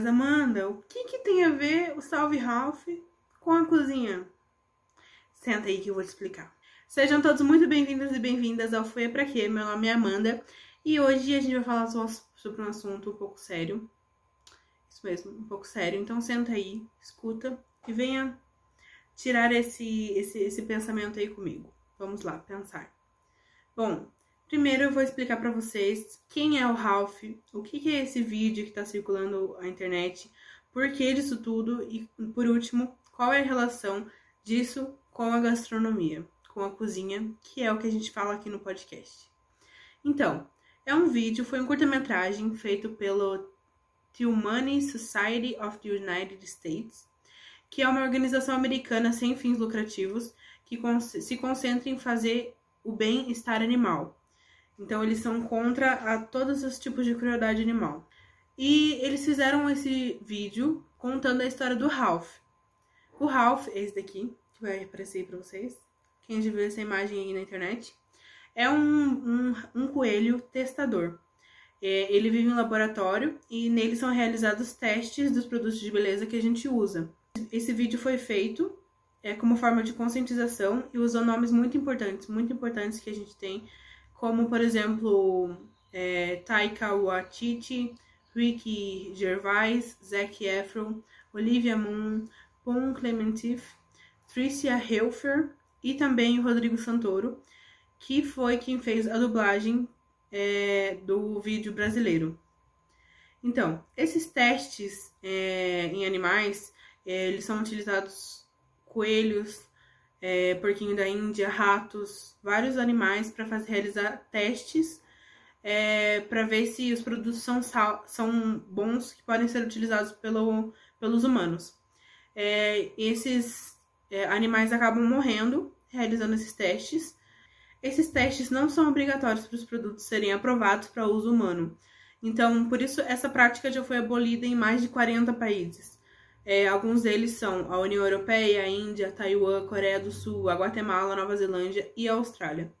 mas Amanda, o que, que tem a ver o Salve Ralph com a cozinha? Senta aí que eu vou te explicar. Sejam todos muito bem-vindos e bem-vindas ao Foi Pra Quê? Meu nome é Amanda e hoje a gente vai falar sobre um assunto um pouco sério. Isso mesmo, um pouco sério. Então senta aí, escuta e venha tirar esse, esse, esse pensamento aí comigo. Vamos lá, pensar. Bom, primeiro eu vou explicar para vocês quem é o Ralph, o que, é esse vídeo que está circulando na internet, por que disso tudo e, por último, qual é a relação disso com a gastronomia, com a cozinha, que é o que a gente fala aqui no podcast. Então, é um vídeo, foi um curta-metragem feito pelo Humane Society of the United States, que é uma organização americana sem fins lucrativos que se concentra em fazer o bem-estar animal. Então, eles são contra a todos os tipos de crueldade animal. E eles fizeram esse vídeo contando a história do Ralph. O Ralph, esse daqui, que vai aparecer aí pra vocês, quem já viu essa imagem aí na internet, é um, um, um coelho testador. É, ele vive em um laboratório e nele são realizados testes dos produtos de beleza que a gente usa. Esse vídeo foi feito é, como forma de conscientização e usou nomes muito importantes, muito importantes que a gente tem, como, por exemplo, é, Taika Waititi, Ricky Gervais, Zac Efron, Olivia Munn, Paul Clementif, Tricia Helfer e também o Rodrigo Santoro, que foi quem fez a dublagem é, do vídeo brasileiro. Então, esses testes é, em animais, é, eles são utilizados coelhos, é, porquinho da Índia, ratos, vários animais para realizar testes é, para ver se os produtos são, são bons que podem ser utilizados pelo, pelos humanos. É, esses é, animais acabam morrendo realizando esses testes. Esses testes não são obrigatórios para os produtos serem aprovados para uso humano. Então, por isso, essa prática já foi abolida em mais de 40 países. É, alguns deles são a União Europeia, a Índia, Taiwan, Coreia do Sul, a Guatemala, Nova Zelândia e a Austrália.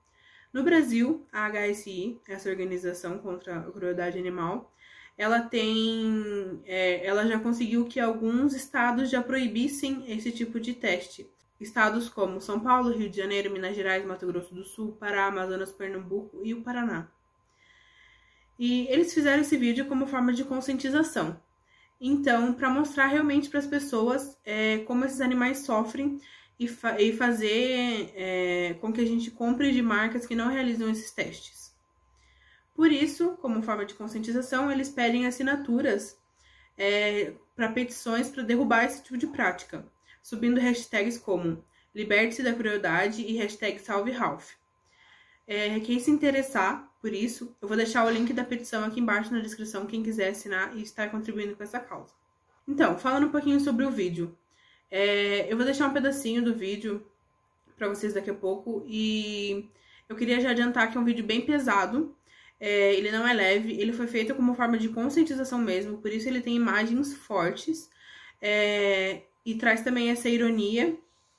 No Brasil, a HSI, essa organização contra a crueldade animal, ela tem, é, ela já conseguiu que alguns estados já proibissem esse tipo de teste. Estados como São Paulo, Rio de Janeiro, Minas Gerais, Mato Grosso do Sul, Pará, Amazonas, Pernambuco e o Paraná. E eles fizeram esse vídeo como forma de conscientização. Então, para mostrar realmente para as pessoas é, como esses animais sofrem e, fa e fazer é, com que a gente compre de marcas que não realizam esses testes. Por isso, como forma de conscientização, eles pedem assinaturas é, para petições para derrubar esse tipo de prática, subindo hashtags como Liberte-se da crueldade e hashtag Salve Ralph. É, quem se interessar por isso, eu vou deixar o link da petição aqui embaixo na descrição, quem quiser assinar e estar contribuindo com essa causa. Então, falando um pouquinho sobre o vídeo. É, eu vou deixar um pedacinho do vídeo para vocês daqui a pouco e eu queria já adiantar que é um vídeo bem pesado. É, ele não é leve, ele foi feito como forma de conscientização mesmo, por isso ele tem imagens fortes é, e traz também essa ironia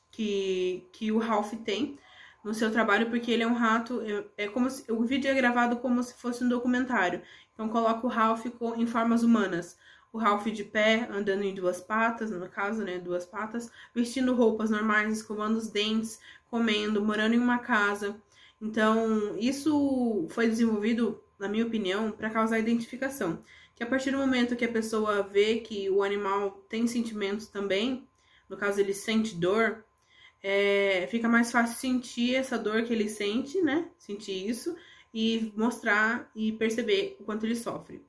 que, que o Ralph tem no seu trabalho, porque ele é um rato. É, como se, o vídeo é gravado como se fosse um documentário. Então coloca o Ralph em formas humanas. O Ralph de pé, andando em duas patas, no caso, né, duas patas, vestindo roupas normais, escovando os dentes, comendo, morando em uma casa. Então, isso foi desenvolvido, na minha opinião, para causar identificação. Que a partir do momento que a pessoa vê que o animal tem sentimentos também, no caso ele sente dor, é, fica mais fácil sentir essa dor que ele sente, né? Sentir isso e mostrar e perceber o quanto ele sofre.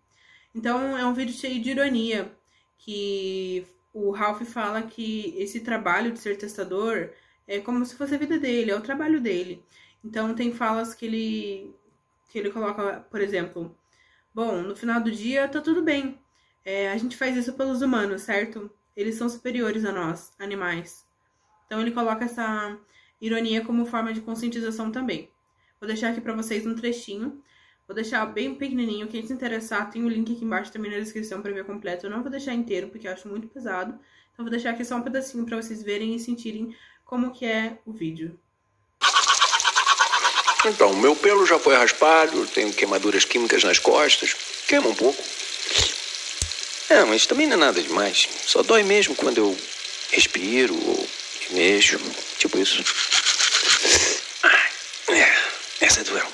Então é um vídeo cheio de ironia que o Ralph fala que esse trabalho de ser testador é como se fosse a vida dele, é o trabalho dele. Então tem falas que ele que ele coloca, por exemplo, bom, no final do dia tá tudo bem. É, a gente faz isso pelos humanos, certo? Eles são superiores a nós, animais. Então ele coloca essa ironia como forma de conscientização também. Vou deixar aqui para vocês um trechinho. Vou deixar bem pequenininho. Quem se interessar, tem o link aqui embaixo também na descrição para ver completo. Eu não vou deixar inteiro porque eu acho muito pesado. Então vou deixar aqui só um pedacinho para vocês verem e sentirem como que é o vídeo. Então, meu pelo já foi raspado, tenho queimaduras químicas nas costas, queima um pouco. É, mas também não é nada demais. Só dói mesmo quando eu respiro ou mexo. Tipo isso. É, essa doeu.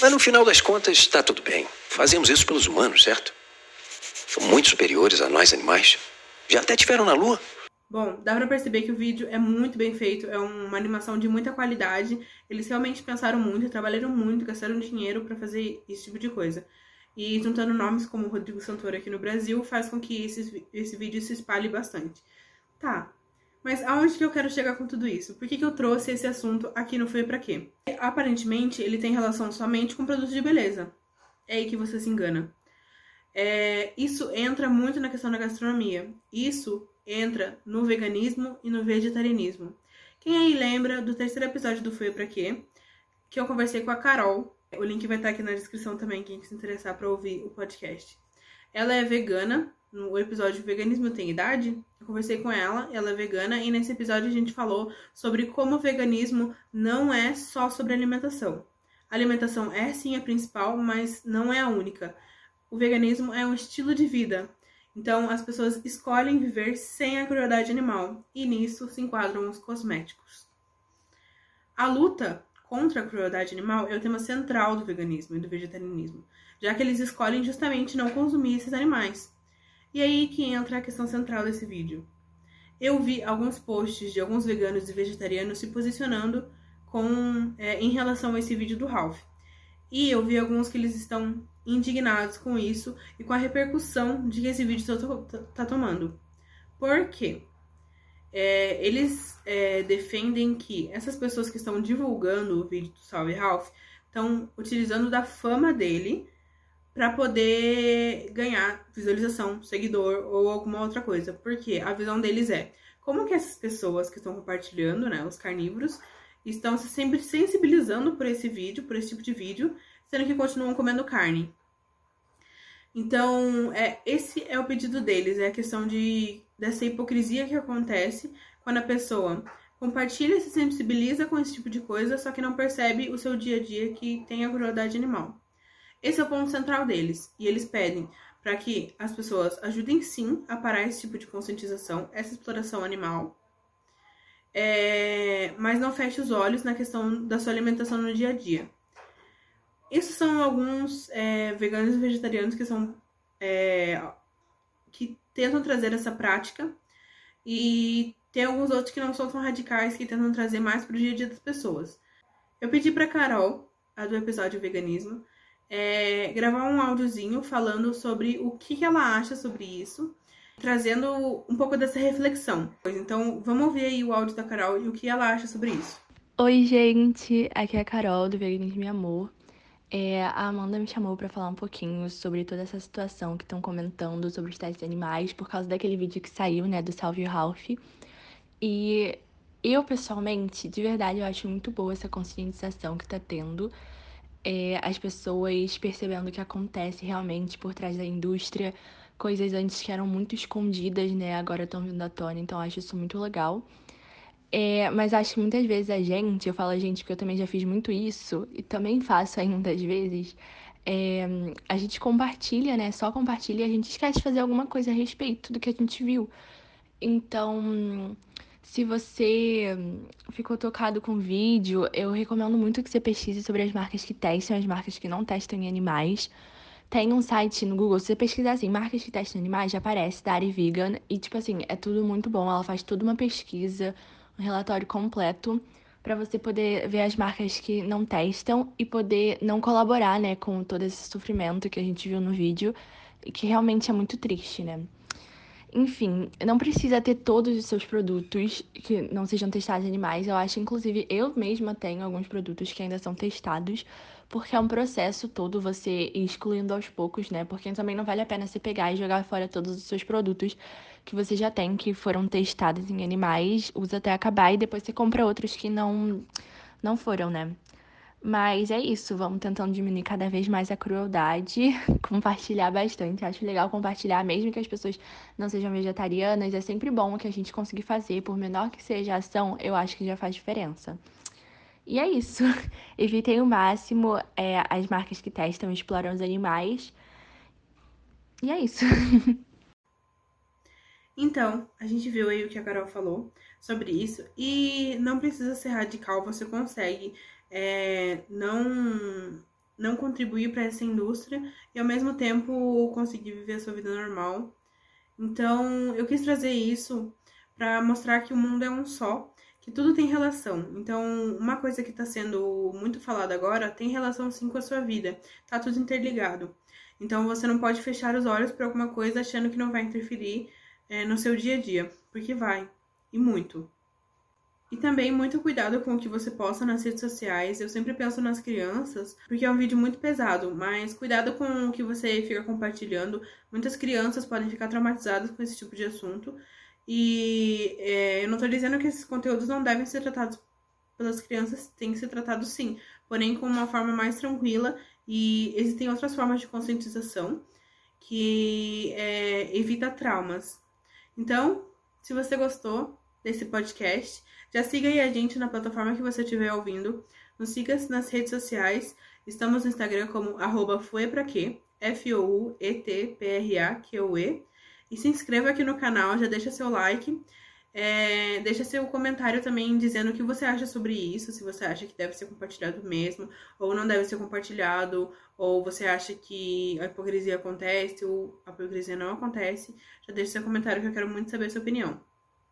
Mas no final das contas, está tudo bem. Fazemos isso pelos humanos, certo? São muito superiores a nós animais. Já até tiveram na Lua. Bom, dá pra perceber que o vídeo é muito bem feito, é uma animação de muita qualidade. Eles realmente pensaram muito, trabalharam muito, gastaram dinheiro para fazer esse tipo de coisa. E juntando nomes como Rodrigo Santoro aqui no Brasil, faz com que esse, esse vídeo se espalhe bastante. Tá, mas aonde que eu quero chegar com tudo isso? Por que, que eu trouxe esse assunto aqui no Foi Pra Quê? Aparentemente, ele tem relação somente com produtos de beleza. É aí que você se engana. É, isso entra muito na questão da gastronomia. Isso entra no veganismo e no vegetarianismo. Quem aí lembra do terceiro episódio do Foi Pra Quê? Que eu conversei com a Carol. O link vai estar aqui na descrição também, quem se interessar para ouvir o podcast. Ela é vegana. No episódio Veganismo Tem Idade, eu conversei com ela, ela é vegana, e nesse episódio a gente falou sobre como o veganismo não é só sobre alimentação. A alimentação é sim a principal, mas não é a única. O veganismo é um estilo de vida. Então, as pessoas escolhem viver sem a crueldade animal, e nisso se enquadram os cosméticos. A luta contra a crueldade animal é o tema central do veganismo e do vegetarianismo, já que eles escolhem justamente não consumir esses animais. E aí que entra a questão central desse vídeo. Eu vi alguns posts de alguns veganos e vegetarianos se posicionando com é, em relação a esse vídeo do Ralph. E eu vi alguns que eles estão indignados com isso e com a repercussão de que esse vídeo está tá tomando. Por quê? É, eles é, defendem que essas pessoas que estão divulgando o vídeo do Salve Ralph estão utilizando da fama dele para poder ganhar visualização, seguidor ou alguma outra coisa. Porque a visão deles é como que essas pessoas que estão compartilhando, né, os carnívoros, estão se sempre sensibilizando por esse vídeo, por esse tipo de vídeo, sendo que continuam comendo carne. Então, é, esse é o pedido deles, é a questão de dessa hipocrisia que acontece quando a pessoa compartilha e se sensibiliza com esse tipo de coisa, só que não percebe o seu dia a dia que tem a crueldade animal. Esse é o ponto central deles, e eles pedem para que as pessoas ajudem sim a parar esse tipo de conscientização, essa exploração animal, é, mas não feche os olhos na questão da sua alimentação no dia a dia. Esses são alguns é, veganos e vegetarianos que são é, que tentam trazer essa prática e tem alguns outros que não são tão radicais que tentam trazer mais para o dia a dia das pessoas. Eu pedi para Carol, a do episódio veganismo, é, gravar um áudiozinho falando sobre o que, que ela acha sobre isso, trazendo um pouco dessa reflexão. Então, vamos ouvir aí o áudio da Carol e o que ela acha sobre isso. Oi, gente, aqui é a Carol do Veganismo e Amor. É, a Amanda me chamou para falar um pouquinho sobre toda essa situação que estão comentando sobre os testes de animais por causa daquele vídeo que saiu, né, do Salve Ralph. E eu, pessoalmente, de verdade, eu acho muito boa essa conscientização que tá tendo. É, as pessoas percebendo o que acontece realmente por trás da indústria, coisas antes que eram muito escondidas, né, agora estão vindo à tona, então eu acho isso muito legal. É, mas acho que muitas vezes a gente, eu falo a gente porque eu também já fiz muito isso, e também faço ainda às vezes, é, a gente compartilha, né? Só compartilha e a gente esquece de fazer alguma coisa a respeito do que a gente viu. Então, se você ficou tocado com o vídeo, eu recomendo muito que você pesquise sobre as marcas que testam, as marcas que não testam em animais. Tem um site no Google, se você pesquisar assim, marcas que testam animais, já aparece, Dari Vegan. E, tipo assim, é tudo muito bom. Ela faz toda uma pesquisa, um relatório completo para você poder ver as marcas que não testam e poder não colaborar, né, com todo esse sofrimento que a gente viu no vídeo, que realmente é muito triste, né? Enfim, não precisa ter todos os seus produtos que não sejam testados em animais. Eu acho, inclusive, eu mesma tenho alguns produtos que ainda são testados, porque é um processo todo você ir excluindo aos poucos, né? Porque também não vale a pena você pegar e jogar fora todos os seus produtos que você já tem, que foram testados em animais, usa até acabar e depois você compra outros que não, não foram, né? Mas é isso, vamos tentando diminuir cada vez mais a crueldade, compartilhar bastante. Acho legal compartilhar, mesmo que as pessoas não sejam vegetarianas, é sempre bom que a gente conseguir fazer, por menor que seja a ação, eu acho que já faz diferença. E é isso. Evitem o máximo é, as marcas que testam e exploram os animais. E é isso. Então, a gente viu aí o que a Carol falou sobre isso. E não precisa ser radical, você consegue é, não, não contribuir para essa indústria e ao mesmo tempo conseguir viver a sua vida normal. Então, eu quis trazer isso para mostrar que o mundo é um só, que tudo tem relação. Então, uma coisa que está sendo muito falada agora tem relação sim com a sua vida, tá tudo interligado. Então, você não pode fechar os olhos para alguma coisa achando que não vai interferir é, no seu dia a dia, porque vai, e muito. E também muito cuidado com o que você posta nas redes sociais. Eu sempre penso nas crianças, porque é um vídeo muito pesado, mas cuidado com o que você fica compartilhando. Muitas crianças podem ficar traumatizadas com esse tipo de assunto. E é, eu não estou dizendo que esses conteúdos não devem ser tratados pelas crianças, tem que ser tratado sim, porém com uma forma mais tranquila. E existem outras formas de conscientização que é, evita traumas. Então, se você gostou desse podcast, já siga aí a gente na plataforma que você estiver ouvindo. Nos siga nas redes sociais. Estamos no Instagram como arroba F-O-U-E-T-P-R-A-Q-U-E. E se inscreva aqui no canal, já deixa seu like. É, deixa seu comentário também dizendo o que você acha sobre isso, se você acha que deve ser compartilhado mesmo, ou não deve ser compartilhado, ou você acha que a hipocrisia acontece, ou a hipocrisia não acontece. Já deixa seu comentário que eu quero muito saber a sua opinião.